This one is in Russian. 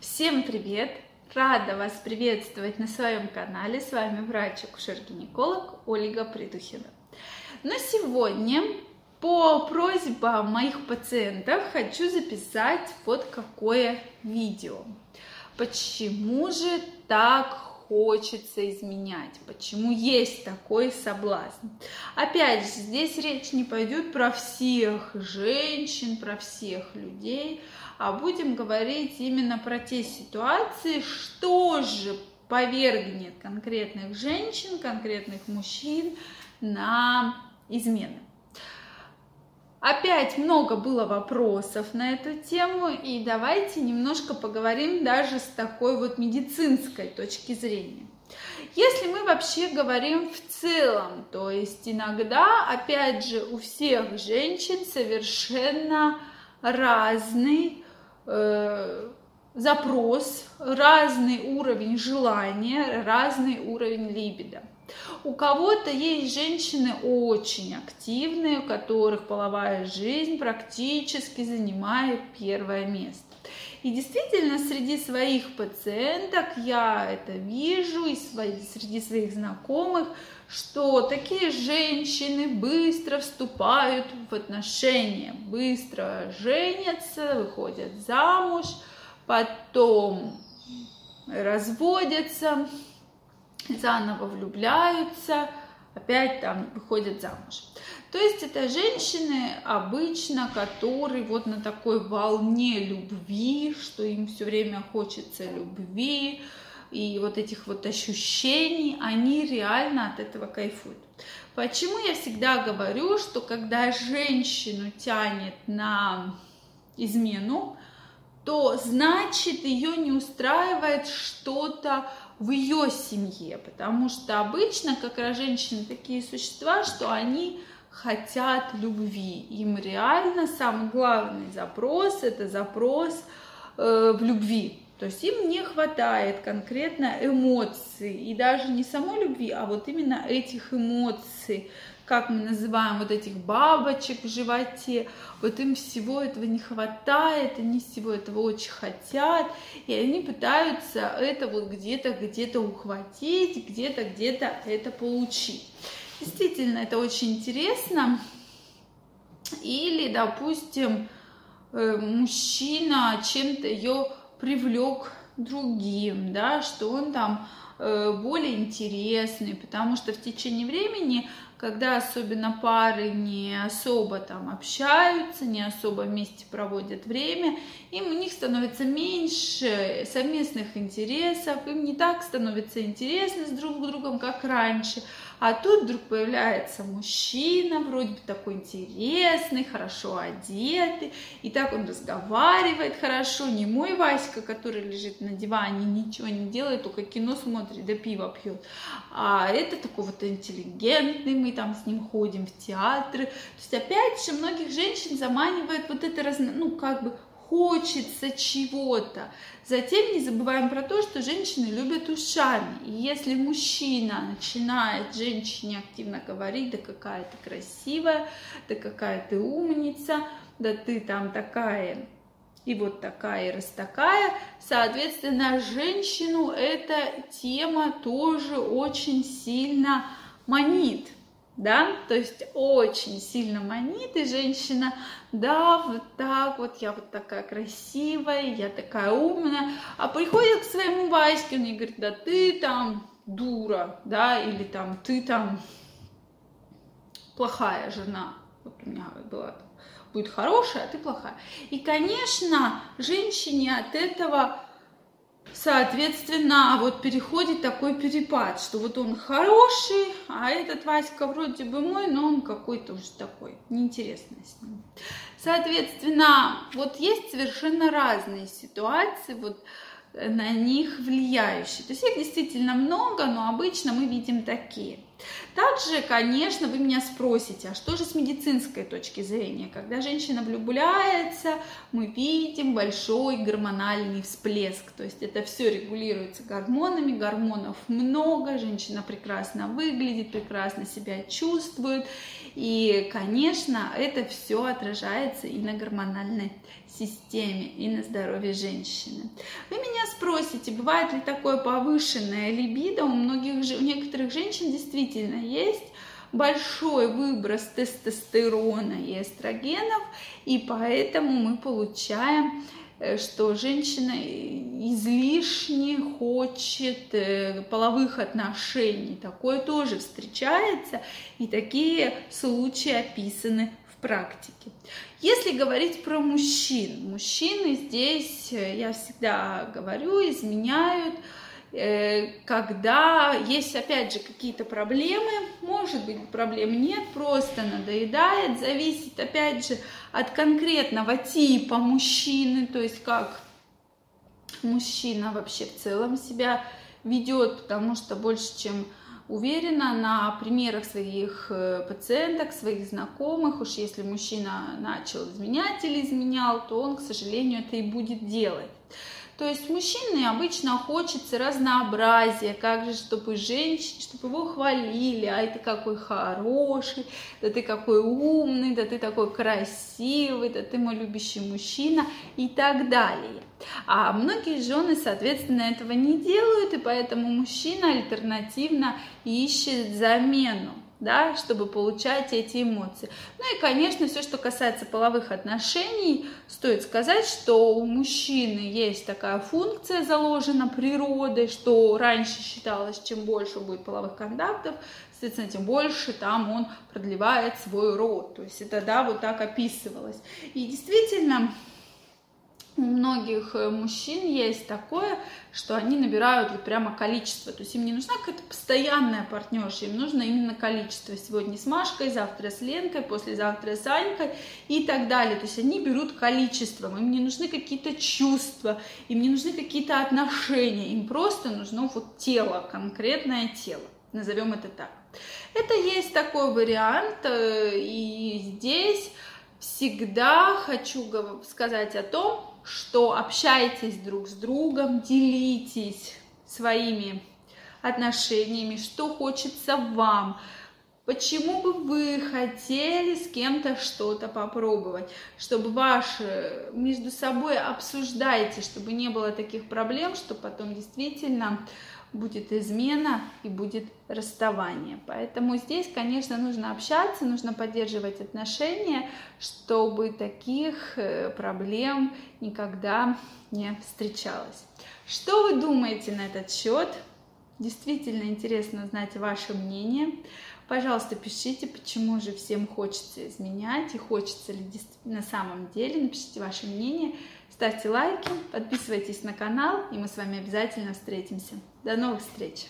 Всем привет! Рада вас приветствовать на своем канале. С вами врач-акушер-гинеколог Ольга Придухина. Но сегодня по просьбам моих пациентов хочу записать вот какое видео. Почему же так хочется изменять, почему есть такой соблазн. Опять же, здесь речь не пойдет про всех женщин, про всех людей, а будем говорить именно про те ситуации, что же повергнет конкретных женщин, конкретных мужчин на измены. Опять много было вопросов на эту тему, и давайте немножко поговорим даже с такой вот медицинской точки зрения. Если мы вообще говорим в целом, то есть иногда, опять же, у всех женщин совершенно разный э, запрос, разный уровень желания, разный уровень либидо. У кого-то есть женщины очень активные, у которых половая жизнь практически занимает первое место. И действительно, среди своих пациенток я это вижу, и среди своих знакомых, что такие женщины быстро вступают в отношения, быстро женятся, выходят замуж, потом разводятся, заново влюбляются, опять там выходят замуж. То есть это женщины обычно, которые вот на такой волне любви, что им все время хочется любви, и вот этих вот ощущений, они реально от этого кайфуют. Почему я всегда говорю, что когда женщину тянет на измену, то значит ее не устраивает что-то в ее семье, потому что обычно как раз женщины такие существа, что они хотят любви. Им реально самый главный запрос это запрос э, в любви. То есть им не хватает конкретно эмоций, и даже не самой любви, а вот именно этих эмоций, как мы называем вот этих бабочек в животе, вот им всего этого не хватает, они всего этого очень хотят, и они пытаются это вот где-то, где-то ухватить, где-то, где-то это получить. Действительно, это очень интересно. Или, допустим, э, мужчина чем-то ее привлек другим, да, что он там э, более интересный, потому что в течение времени когда особенно пары не особо там общаются, не особо вместе проводят время, им у них становится меньше совместных интересов, им не так становится интересно с друг другом, как раньше. А тут вдруг появляется мужчина, вроде бы такой интересный, хорошо одетый, и так он разговаривает хорошо, не мой Васька, который лежит на диване, ничего не делает, только кино смотрит, да пиво пьет, а это такой вот интеллигентный, там с ним ходим в театры. То есть опять же многих женщин заманивает вот это, разно, ну как бы хочется чего-то. Затем не забываем про то, что женщины любят ушами. И если мужчина начинает женщине активно говорить, да какая ты красивая, да какая ты умница, да ты там такая и вот такая, и раз такая. Соответственно, женщину эта тема тоже очень сильно манит да, то есть очень сильно манит, и женщина, да, вот так вот, я вот такая красивая, я такая умная, а приходит к своему Ваське, он ей говорит, да ты там дура, да, или там ты там плохая жена, вот у меня была будет хорошая, а ты плохая. И, конечно, женщине от этого Соответственно, вот переходит такой перепад, что вот он хороший, а этот Васька вроде бы мой, но он какой-то уже такой, неинтересный с ним. Соответственно, вот есть совершенно разные ситуации, вот на них влияющие. То есть их действительно много, но обычно мы видим такие. Также, конечно, вы меня спросите, а что же с медицинской точки зрения? Когда женщина влюбляется, мы видим большой гормональный всплеск. То есть это все регулируется гормонами, гормонов много, женщина прекрасно выглядит, прекрасно себя чувствует. И, конечно, это все отражается и на гормональной системе, и на здоровье женщины. Вы меня спросите, бывает ли такое повышенное либидо? У многих, у некоторых женщин действительно есть большой выброс тестостерона и эстрогенов, и поэтому мы получаем Э, что женщина излишне хочет э, половых отношений. Такое тоже встречается, и такие случаи описаны в практике. Если говорить про мужчин, мужчины здесь, э, я всегда говорю, изменяют Э, когда есть, опять же, какие-то проблемы, может быть, проблем нет, просто надоедает, зависит, опять же, от конкретного типа мужчины, то есть как мужчина вообще в целом себя ведет, потому что больше, чем уверена на примерах своих э, пациенток, своих знакомых, уж если мужчина начал изменять или изменял, то он, к сожалению, это и будет делать. То есть мужчине обычно хочется разнообразия, как же, чтобы женщине, чтобы его хвалили, ай, ты какой хороший, да ты какой умный, да ты такой красивый, да ты мой любящий мужчина и так далее. А многие жены, соответственно, этого не делают, и поэтому мужчина альтернативно ищет замену да, чтобы получать эти эмоции. Ну и, конечно, все, что касается половых отношений, стоит сказать, что у мужчины есть такая функция заложена природой, что раньше считалось, чем больше будет половых контактов, соответственно, тем больше там он продлевает свой род. То есть это, да, вот так описывалось. И действительно, у многих э, мужчин есть такое, что они набирают вот прямо количество. То есть им не нужна какая-то постоянная партнерша, им нужно именно количество. Сегодня с Машкой, завтра с Ленкой, послезавтра с Анькой и так далее. То есть они берут количеством, им не нужны какие-то чувства, им не нужны какие-то отношения, им просто нужно вот тело, конкретное тело. Назовем это так. Это есть такой вариант, э, и здесь всегда хочу сказать о том, что общайтесь друг с другом, делитесь своими отношениями, что хочется вам, почему бы вы хотели с кем-то что-то попробовать, чтобы ваши между собой обсуждайте, чтобы не было таких проблем, что потом действительно будет измена и будет расставание. Поэтому здесь, конечно, нужно общаться, нужно поддерживать отношения, чтобы таких э, проблем никогда не встречалось. Что вы думаете на этот счет? Действительно интересно знать ваше мнение. Пожалуйста, пишите, почему же всем хочется изменять и хочется ли на самом деле. Напишите ваше мнение. Ставьте лайки, подписывайтесь на канал, и мы с вами обязательно встретимся. До новых встреч!